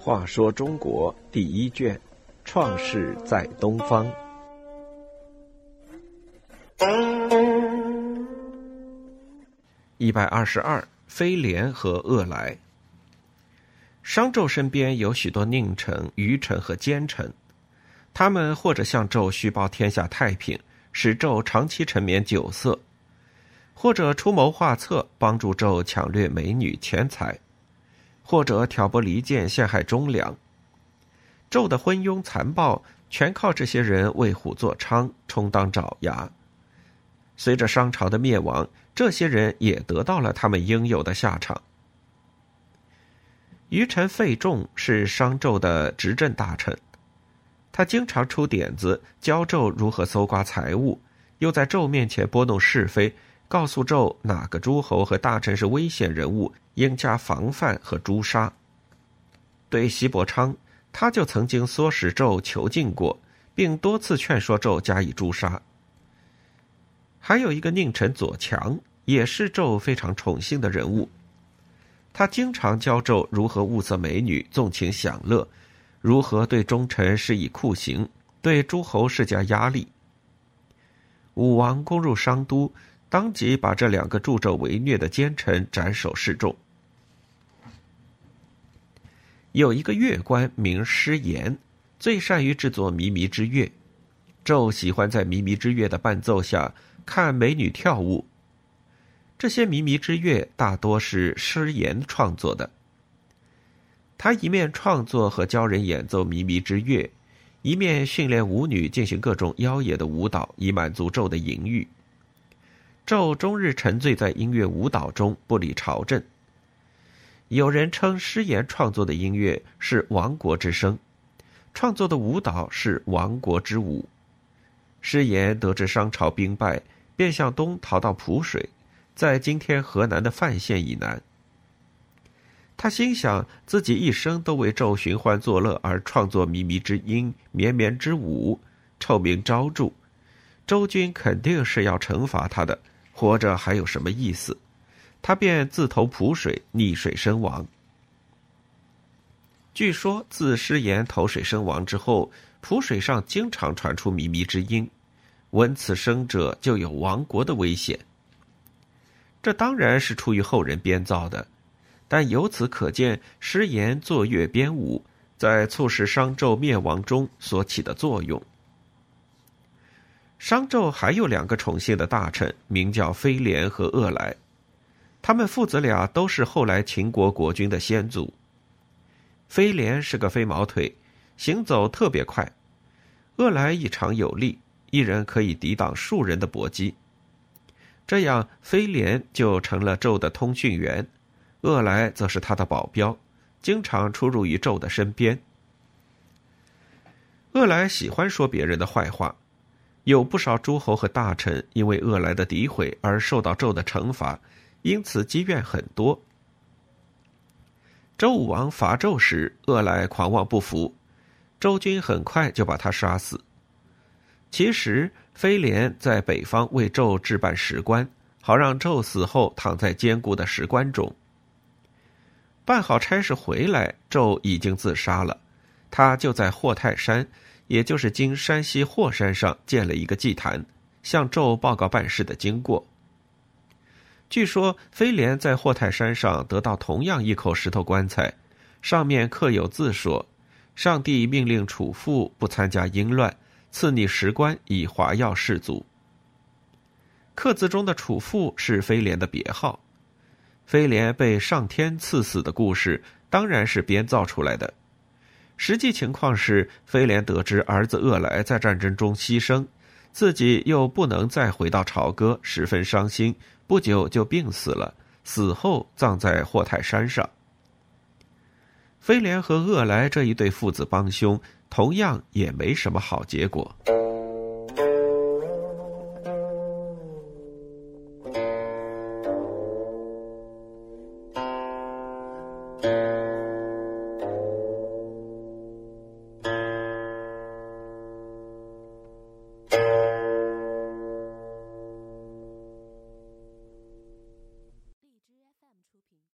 话说中国第一卷，创世在东方。一百二十二，飞廉和恶来。商纣身边有许多佞臣、愚臣和奸臣，他们或者向纣虚报天下太平，使纣长期沉湎酒色；或者出谋划策，帮助纣抢掠美女钱财。或者挑拨离间，陷害忠良。纣的昏庸残暴，全靠这些人为虎作伥，充当爪牙。随着商朝的灭亡，这些人也得到了他们应有的下场。余臣费仲是商纣的执政大臣，他经常出点子教纣如何搜刮财物，又在纣面前拨弄是非。告诉纣哪个诸侯和大臣是危险人物，应加防范和诛杀。对西伯昌，他就曾经唆使纣囚禁过，并多次劝说纣加以诛杀。还有一个佞臣左强，也是纣非常宠幸的人物，他经常教纣如何物色美女，纵情享乐，如何对忠臣施以酷刑，对诸侯施加压力。武王攻入商都。当即把这两个助纣为虐的奸臣斩首示众。有一个乐官名师言，最善于制作靡靡之乐。纣喜欢在靡靡之乐的伴奏下看美女跳舞。这些靡靡之乐大多是师言创作的。他一面创作和教人演奏靡靡之乐，一面训练舞女进行各种妖冶的舞蹈，以满足纣的淫欲。纣终日沉醉在音乐舞蹈中，不理朝政。有人称诗言创作的音乐是亡国之声，创作的舞蹈是亡国之舞。诗言得知商朝兵败，便向东逃到蒲水，在今天河南的范县以南。他心想自己一生都为纣寻欢作乐而创作靡靡之音、绵绵之舞，臭名昭著，周君肯定是要惩罚他的。活着还有什么意思？他便自投蒲水，溺水身亡。据说自失言投水身亡之后，蒲水上经常传出靡靡之音，闻此声者就有亡国的危险。这当然是出于后人编造的，但由此可见，失言作乐编舞在促使商纣灭亡中所起的作用。商纣还有两个宠幸的大臣，名叫飞廉和恶来，他们父子俩都是后来秦国国君的先祖。飞廉是个飞毛腿，行走特别快；恶来异常有力，一人可以抵挡数人的搏击。这样，飞廉就成了纣的通讯员，恶来则是他的保镖，经常出入于纣的身边。恶来喜欢说别人的坏话。有不少诸侯和大臣因为恶来的诋毁而受到纣的惩罚，因此积怨很多。周武王伐纣时，恶来狂妄不服，周军很快就把他杀死。其实飞廉在北方为纣置办石棺，好让纣死后躺在坚固的石棺中。办好差事回来，纣已经自杀了，他就在霍泰山。也就是今山西霍山上建了一个祭坛，向纣报告办事的经过。据说飞廉在霍泰山上得到同样一口石头棺材，上面刻有字说：“上帝命令楚父不参加淫乱，赐你石棺以华耀世族。”刻字中的楚父是飞廉的别号。飞廉被上天赐死的故事当然是编造出来的。实际情况是，飞廉得知儿子恶来在战争中牺牲，自己又不能再回到朝歌，十分伤心，不久就病死了。死后葬在霍泰山上。飞廉和恶来这一对父子帮凶，同样也没什么好结果。